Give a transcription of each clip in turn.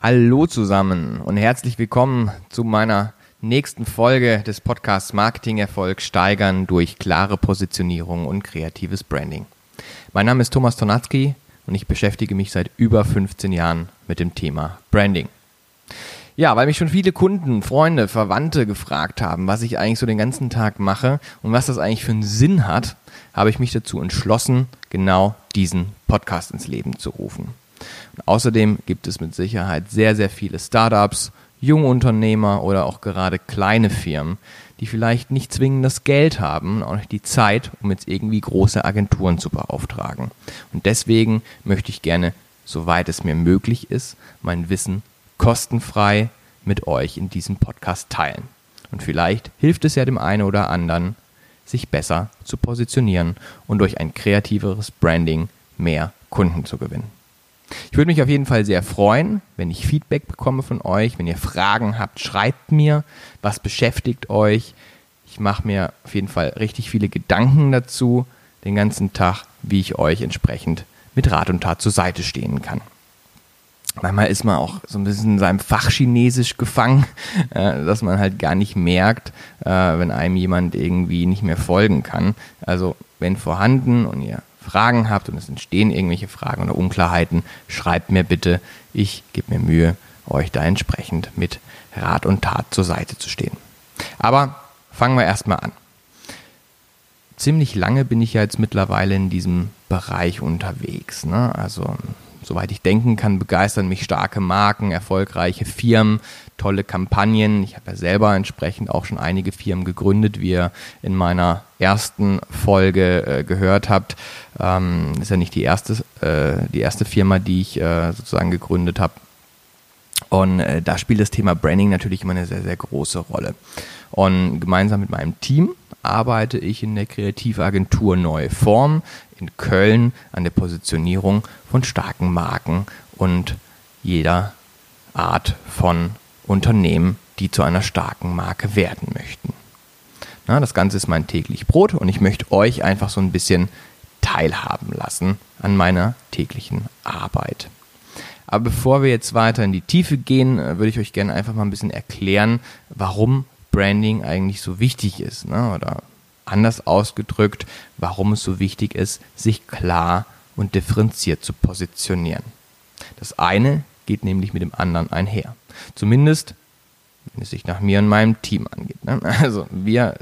Hallo zusammen und herzlich willkommen zu meiner nächsten Folge des Podcasts Marketingerfolg steigern durch klare Positionierung und kreatives Branding. Mein Name ist Thomas Tonatzky und ich beschäftige mich seit über 15 Jahren mit dem Thema Branding. Ja, weil mich schon viele Kunden, Freunde, Verwandte gefragt haben, was ich eigentlich so den ganzen Tag mache und was das eigentlich für einen Sinn hat, habe ich mich dazu entschlossen, genau diesen Podcast ins Leben zu rufen. Außerdem gibt es mit Sicherheit sehr, sehr viele Startups, Jungunternehmer oder auch gerade kleine Firmen, die vielleicht nicht zwingend das Geld haben und auch nicht die Zeit, um jetzt irgendwie große Agenturen zu beauftragen. Und deswegen möchte ich gerne, soweit es mir möglich ist, mein Wissen kostenfrei mit euch in diesem Podcast teilen. Und vielleicht hilft es ja dem einen oder anderen, sich besser zu positionieren und durch ein kreativeres Branding mehr Kunden zu gewinnen. Ich würde mich auf jeden Fall sehr freuen, wenn ich Feedback bekomme von euch. Wenn ihr Fragen habt, schreibt mir, was beschäftigt euch. Ich mache mir auf jeden Fall richtig viele Gedanken dazu, den ganzen Tag, wie ich euch entsprechend mit Rat und Tat zur Seite stehen kann. Manchmal ist man auch so ein bisschen in seinem Fachchinesisch gefangen, äh, dass man halt gar nicht merkt, äh, wenn einem jemand irgendwie nicht mehr folgen kann. Also wenn vorhanden und ihr Fragen habt und es entstehen irgendwelche Fragen oder Unklarheiten, schreibt mir bitte. Ich gebe mir Mühe, euch da entsprechend mit Rat und Tat zur Seite zu stehen. Aber fangen wir erstmal an. Ziemlich lange bin ich ja jetzt mittlerweile in diesem Bereich unterwegs. Ne? Also soweit ich denken kann, begeistern mich starke Marken, erfolgreiche Firmen, tolle Kampagnen. Ich habe ja selber entsprechend auch schon einige Firmen gegründet, wie ihr in meiner ersten Folge äh, gehört habt. Ähm, ist ja nicht die erste, äh, die erste Firma, die ich äh, sozusagen gegründet habe. Und äh, da spielt das Thema Branding natürlich immer eine sehr, sehr große Rolle. Und gemeinsam mit meinem Team arbeite ich in der Kreativagentur Neue Form in Köln an der Positionierung von starken Marken und jeder Art von Unternehmen, die zu einer starken Marke werden möchten. Na, das Ganze ist mein täglich Brot und ich möchte euch einfach so ein bisschen teilhaben lassen an meiner täglichen Arbeit. Aber bevor wir jetzt weiter in die Tiefe gehen, äh, würde ich euch gerne einfach mal ein bisschen erklären, warum Branding eigentlich so wichtig ist. Ne? Oder anders ausgedrückt, warum es so wichtig ist, sich klar und differenziert zu positionieren. Das eine geht nämlich mit dem anderen einher. Zumindest wenn es sich nach mir und meinem Team angeht. Ne? Also wir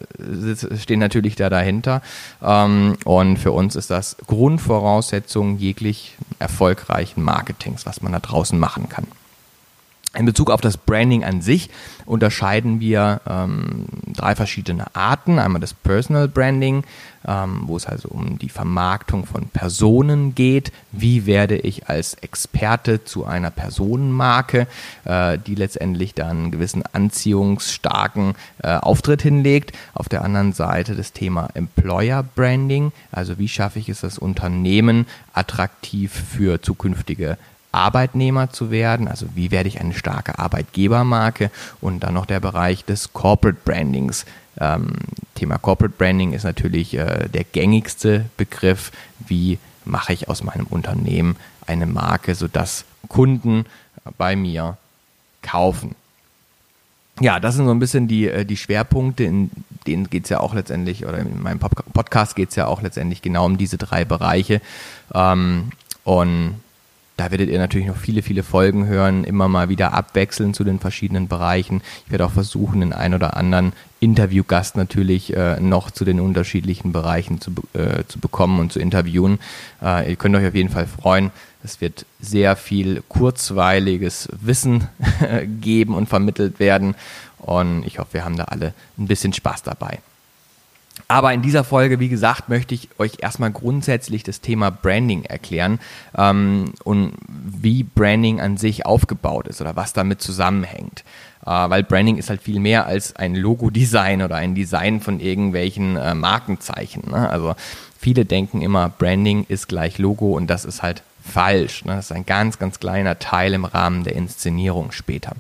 stehen natürlich da dahinter ähm, und für uns ist das Grundvoraussetzung jeglich erfolgreichen Marketings, was man da draußen machen kann. In Bezug auf das Branding an sich unterscheiden wir ähm, drei verschiedene Arten. Einmal das Personal Branding, ähm, wo es also um die Vermarktung von Personen geht. Wie werde ich als Experte zu einer Personenmarke, äh, die letztendlich dann einen gewissen anziehungsstarken äh, Auftritt hinlegt. Auf der anderen Seite das Thema Employer Branding, also wie schaffe ich es, das Unternehmen attraktiv für zukünftige Arbeitnehmer zu werden, also wie werde ich eine starke Arbeitgebermarke und dann noch der Bereich des Corporate Brandings. Ähm, Thema Corporate Branding ist natürlich äh, der gängigste Begriff, wie mache ich aus meinem Unternehmen eine Marke, sodass Kunden bei mir kaufen. Ja, das sind so ein bisschen die, äh, die Schwerpunkte, in denen geht es ja auch letztendlich, oder in meinem Podcast geht es ja auch letztendlich genau um diese drei Bereiche. Ähm, und da werdet ihr natürlich noch viele, viele Folgen hören, immer mal wieder abwechseln zu den verschiedenen Bereichen. Ich werde auch versuchen, den ein oder anderen Interviewgast natürlich äh, noch zu den unterschiedlichen Bereichen zu, äh, zu bekommen und zu interviewen. Äh, ihr könnt euch auf jeden Fall freuen. Es wird sehr viel kurzweiliges Wissen geben und vermittelt werden. Und ich hoffe, wir haben da alle ein bisschen Spaß dabei. Aber in dieser Folge, wie gesagt, möchte ich euch erstmal grundsätzlich das Thema Branding erklären ähm, und wie Branding an sich aufgebaut ist oder was damit zusammenhängt. Äh, weil Branding ist halt viel mehr als ein Logo-Design oder ein Design von irgendwelchen äh, Markenzeichen. Ne? Also viele denken immer, Branding ist gleich Logo und das ist halt falsch. Ne? Das ist ein ganz, ganz kleiner Teil im Rahmen der Inszenierung später.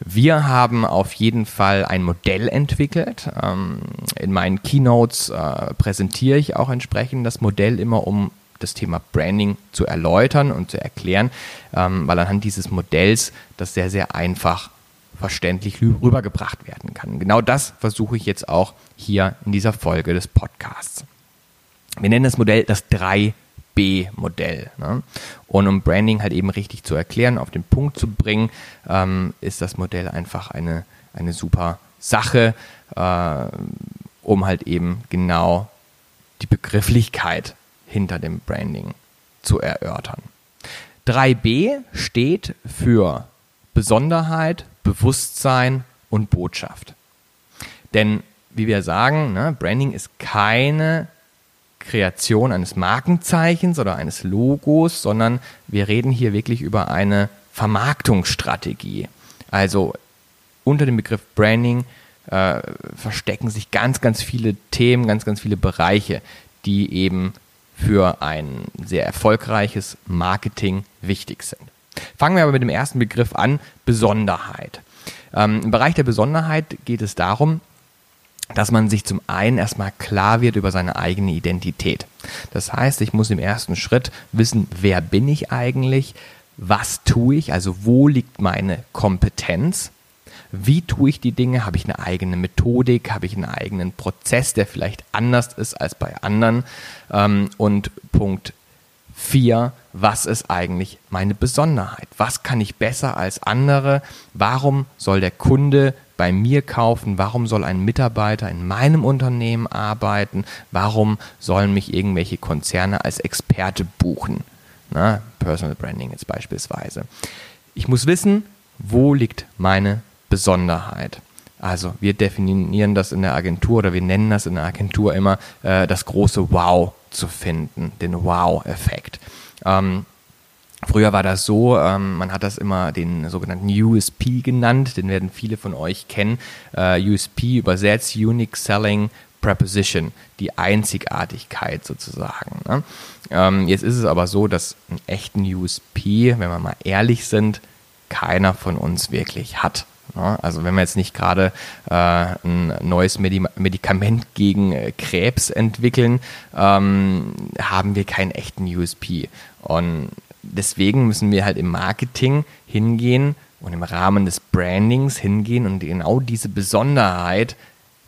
Wir haben auf jeden Fall ein Modell entwickelt. Ähm, in meinen Keynotes äh, präsentiere ich auch entsprechend das Modell immer, um das Thema Branding zu erläutern und zu erklären, ähm, weil anhand dieses Modells das sehr, sehr einfach verständlich rübergebracht werden kann. Genau das versuche ich jetzt auch hier in dieser Folge des Podcasts. Wir nennen das Modell das 3B-Modell. Ne? Und um Branding halt eben richtig zu erklären, auf den Punkt zu bringen, ähm, ist das Modell einfach eine, eine super Sache, äh, um halt eben genau die Begrifflichkeit hinter dem Branding zu erörtern. 3B steht für Besonderheit, Bewusstsein und Botschaft. Denn, wie wir sagen, ne, Branding ist keine Kreation eines Markenzeichens oder eines Logos, sondern wir reden hier wirklich über eine Vermarktungsstrategie. Also unter dem Begriff Branding äh, verstecken sich ganz, ganz viele Themen, ganz, ganz viele Bereiche, die eben für ein sehr erfolgreiches Marketing wichtig sind. Fangen wir aber mit dem ersten Begriff an, Besonderheit. Ähm, Im Bereich der Besonderheit geht es darum, dass man sich zum einen erstmal klar wird über seine eigene Identität. Das heißt, ich muss im ersten Schritt wissen, wer bin ich eigentlich, was tue ich, also wo liegt meine Kompetenz wie tue ich die Dinge? Habe ich eine eigene Methodik? Habe ich einen eigenen Prozess, der vielleicht anders ist als bei anderen? Ähm, und Punkt 4, was ist eigentlich meine Besonderheit? Was kann ich besser als andere? Warum soll der Kunde bei mir kaufen? Warum soll ein Mitarbeiter in meinem Unternehmen arbeiten? Warum sollen mich irgendwelche Konzerne als Experte buchen? Na, Personal Branding jetzt beispielsweise. Ich muss wissen, wo liegt meine Besonderheit. Also wir definieren das in der Agentur oder wir nennen das in der Agentur immer äh, das große Wow zu finden, den Wow-Effekt. Ähm, früher war das so, ähm, man hat das immer den sogenannten USP genannt, den werden viele von euch kennen. Äh, USP übersetzt Unique Selling Preposition, die Einzigartigkeit sozusagen. Ne? Ähm, jetzt ist es aber so, dass einen echten USP, wenn wir mal ehrlich sind, keiner von uns wirklich hat. Also wenn wir jetzt nicht gerade äh, ein neues Medikament gegen äh, Krebs entwickeln, ähm, haben wir keinen echten USP. Und deswegen müssen wir halt im Marketing hingehen und im Rahmen des Brandings hingehen und genau diese Besonderheit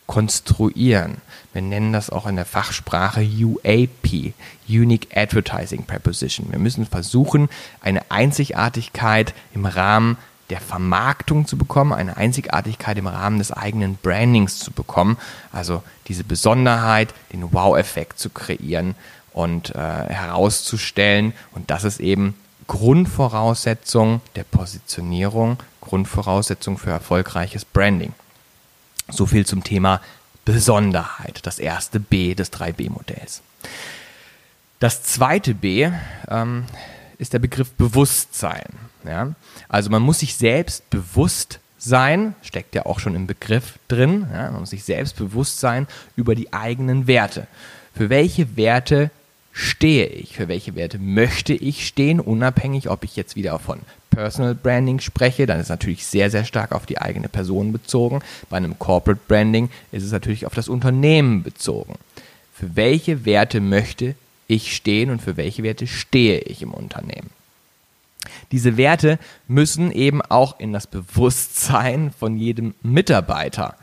konstruieren. Wir nennen das auch in der Fachsprache UAP, Unique Advertising Preposition. Wir müssen versuchen, eine Einzigartigkeit im Rahmen der Vermarktung zu bekommen, eine Einzigartigkeit im Rahmen des eigenen Brandings zu bekommen, also diese Besonderheit, den Wow-Effekt zu kreieren und äh, herauszustellen. Und das ist eben Grundvoraussetzung der Positionierung, Grundvoraussetzung für erfolgreiches Branding. So viel zum Thema Besonderheit, das erste B des 3B-Modells. Das zweite B ähm, ist der Begriff Bewusstsein. Ja? Also man muss sich selbst bewusst sein, steckt ja auch schon im Begriff drin, ja? man muss sich selbst bewusst sein über die eigenen Werte. Für welche Werte stehe ich? Für welche Werte möchte ich stehen, unabhängig, ob ich jetzt wieder von Personal Branding spreche, dann ist natürlich sehr, sehr stark auf die eigene Person bezogen. Bei einem Corporate Branding ist es natürlich auf das Unternehmen bezogen. Für welche Werte möchte ich stehen und für welche Werte stehe ich im Unternehmen? Diese Werte müssen eben auch in das Bewusstsein von jedem Mitarbeiter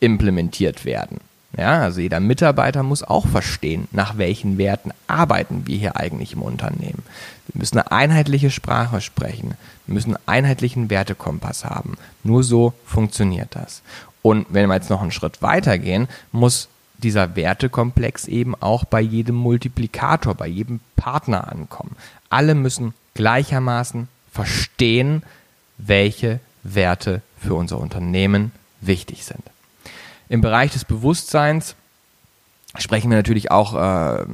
implementiert werden. Ja, also jeder Mitarbeiter muss auch verstehen, nach welchen Werten arbeiten wir hier eigentlich im Unternehmen. Wir müssen eine einheitliche Sprache sprechen. Wir müssen einen einheitlichen Wertekompass haben. Nur so funktioniert das. Und wenn wir jetzt noch einen Schritt weiter gehen, muss dieser Wertekomplex eben auch bei jedem Multiplikator, bei jedem Partner ankommen. Alle müssen gleichermaßen verstehen, welche Werte für unser Unternehmen wichtig sind. Im Bereich des Bewusstseins sprechen wir natürlich auch äh,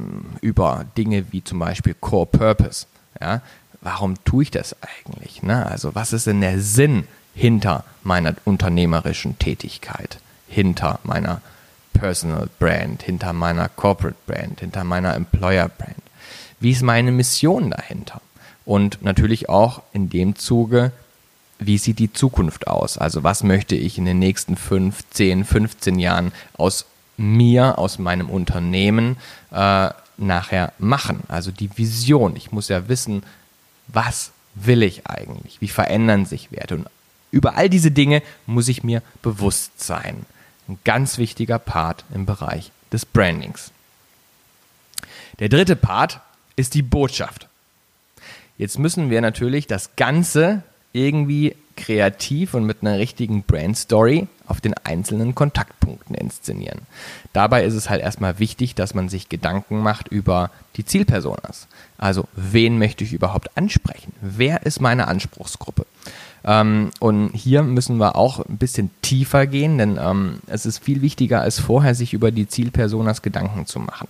über Dinge wie zum Beispiel Core Purpose. Ja? Warum tue ich das eigentlich? Ne? Also was ist denn der Sinn hinter meiner unternehmerischen Tätigkeit, hinter meiner Personal Brand, hinter meiner Corporate Brand, hinter meiner Employer Brand? Wie ist meine Mission dahinter? Und natürlich auch in dem Zuge, wie sieht die Zukunft aus? Also was möchte ich in den nächsten 5, 10, 15 Jahren aus mir, aus meinem Unternehmen äh, nachher machen. Also die Vision. Ich muss ja wissen, was will ich eigentlich? Wie verändern sich Werte? Und über all diese Dinge muss ich mir bewusst sein. Ein ganz wichtiger Part im Bereich des Brandings. Der dritte Part ist die Botschaft. Jetzt müssen wir natürlich das Ganze irgendwie kreativ und mit einer richtigen Brand-Story auf den einzelnen Kontaktpunkten inszenieren. Dabei ist es halt erstmal wichtig, dass man sich Gedanken macht über die Zielpersonas. Also, wen möchte ich überhaupt ansprechen? Wer ist meine Anspruchsgruppe? Ähm, und hier müssen wir auch ein bisschen tiefer gehen, denn ähm, es ist viel wichtiger als vorher, sich über die Zielpersonas Gedanken zu machen.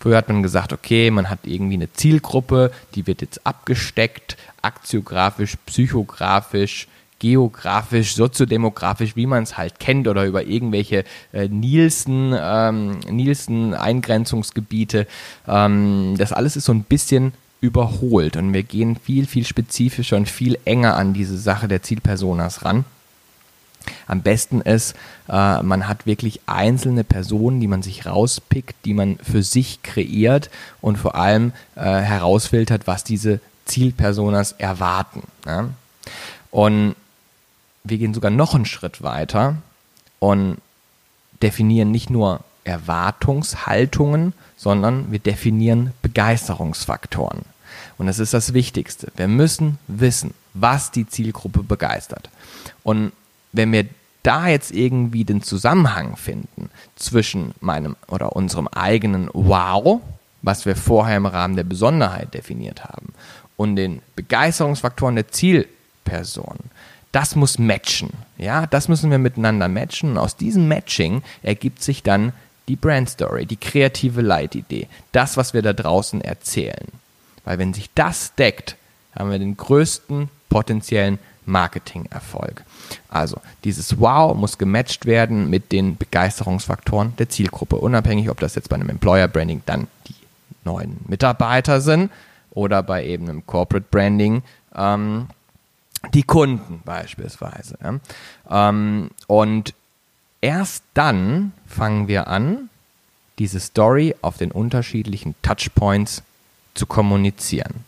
Früher hat man gesagt, okay, man hat irgendwie eine Zielgruppe, die wird jetzt abgesteckt, aktiografisch, psychografisch, geografisch, soziodemografisch, wie man es halt kennt, oder über irgendwelche äh, Nielsen, ähm, Nielsen-Eingrenzungsgebiete. Ähm, das alles ist so ein bisschen überholt und wir gehen viel, viel spezifischer und viel enger an diese Sache der Zielpersonas ran. Am besten ist, äh, man hat wirklich einzelne Personen, die man sich rauspickt, die man für sich kreiert und vor allem äh, herausfiltert, was diese Zielpersonas erwarten. Ja? Und wir gehen sogar noch einen Schritt weiter und definieren nicht nur Erwartungshaltungen, sondern wir definieren Begeisterungsfaktoren. Und das ist das Wichtigste. Wir müssen wissen, was die Zielgruppe begeistert. Und wenn wir da jetzt irgendwie den Zusammenhang finden zwischen meinem oder unserem eigenen Wow, was wir vorher im Rahmen der Besonderheit definiert haben, und den Begeisterungsfaktoren der Zielperson, das muss matchen. Ja, das müssen wir miteinander matchen. Und aus diesem Matching ergibt sich dann die Brand Story, die kreative Leitidee, das, was wir da draußen erzählen. Weil wenn sich das deckt, haben wir den größten potenziellen Marketing-Erfolg. Also dieses Wow muss gematcht werden mit den Begeisterungsfaktoren der Zielgruppe, unabhängig, ob das jetzt bei einem Employer Branding dann die neuen Mitarbeiter sind oder bei eben einem Corporate Branding ähm, die Kunden beispielsweise. Ja. Ähm, und erst dann fangen wir an, diese Story auf den unterschiedlichen Touchpoints zu kommunizieren.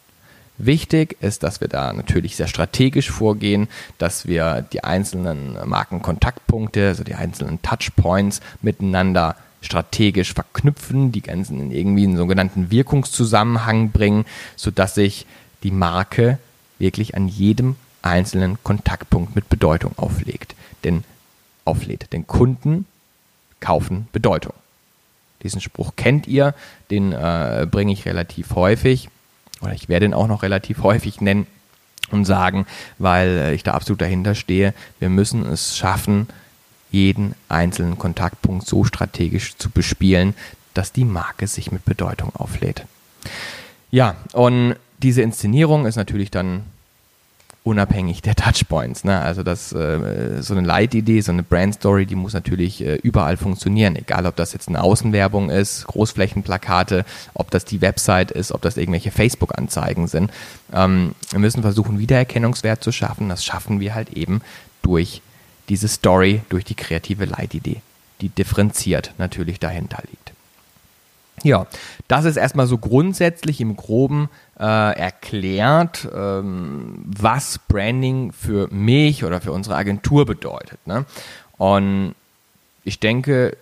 Wichtig ist, dass wir da natürlich sehr strategisch vorgehen, dass wir die einzelnen Markenkontaktpunkte, also die einzelnen Touchpoints miteinander strategisch verknüpfen, die ganzen in irgendwie einen sogenannten Wirkungszusammenhang bringen, sodass sich die Marke wirklich an jedem einzelnen Kontaktpunkt mit Bedeutung auflegt. Denn auflädt. Denn Kunden kaufen Bedeutung. Diesen Spruch kennt ihr, den äh, bringe ich relativ häufig oder ich werde ihn auch noch relativ häufig nennen und sagen, weil äh, ich da absolut dahinter stehe, wir müssen es schaffen, jeden einzelnen Kontaktpunkt so strategisch zu bespielen, dass die Marke sich mit Bedeutung auflädt. Ja, und diese Inszenierung ist natürlich dann unabhängig der Touchpoints. Ne? Also das, äh, so eine Leitidee, so eine Brandstory, die muss natürlich äh, überall funktionieren. Egal, ob das jetzt eine Außenwerbung ist, Großflächenplakate, ob das die Website ist, ob das irgendwelche Facebook-Anzeigen sind. Ähm, wir müssen versuchen, Wiedererkennungswert zu schaffen. Das schaffen wir halt eben durch diese Story, durch die kreative Leitidee, die differenziert natürlich dahinter liegt. Ja, das ist erstmal so grundsätzlich im Groben äh, erklärt, ähm, was Branding für mich oder für unsere Agentur bedeutet. Ne? Und ich denke,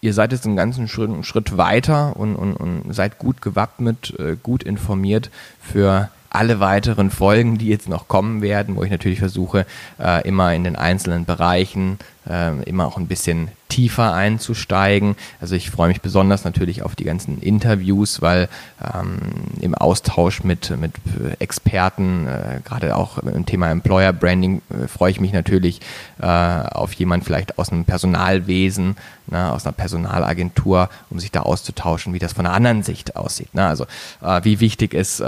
ihr seid jetzt einen ganzen Schritt, einen Schritt weiter und, und, und seid gut gewappnet, äh, gut informiert für alle weiteren Folgen, die jetzt noch kommen werden, wo ich natürlich versuche, äh, immer in den einzelnen Bereichen äh, immer auch ein bisschen tiefer einzusteigen. Also ich freue mich besonders natürlich auf die ganzen Interviews, weil ähm, im Austausch mit, mit Experten, äh, gerade auch im Thema Employer Branding, äh, freue ich mich natürlich äh, auf jemand vielleicht aus einem Personalwesen, ne, aus einer Personalagentur, um sich da auszutauschen, wie das von einer anderen Sicht aussieht. Ne? Also äh, wie wichtig ist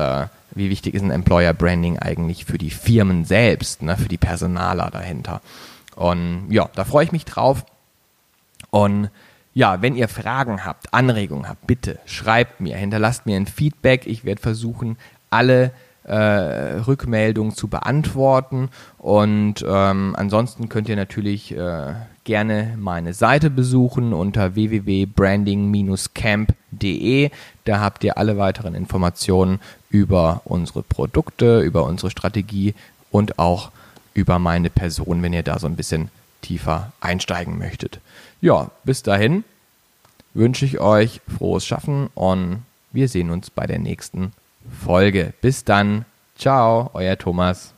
wie wichtig ist ein Employer Branding eigentlich für die Firmen selbst, ne, für die Personaler dahinter. Und ja, da freue ich mich drauf. Und ja, wenn ihr Fragen habt, Anregungen habt, bitte schreibt mir, hinterlasst mir ein Feedback. Ich werde versuchen, alle äh, Rückmeldungen zu beantworten. Und ähm, ansonsten könnt ihr natürlich äh, gerne meine Seite besuchen unter www.branding-camp.de. Da habt ihr alle weiteren Informationen über unsere Produkte, über unsere Strategie und auch über meine Person, wenn ihr da so ein bisschen tiefer einsteigen möchtet. Ja, bis dahin wünsche ich euch frohes Schaffen und wir sehen uns bei der nächsten Folge. Bis dann. Ciao, euer Thomas.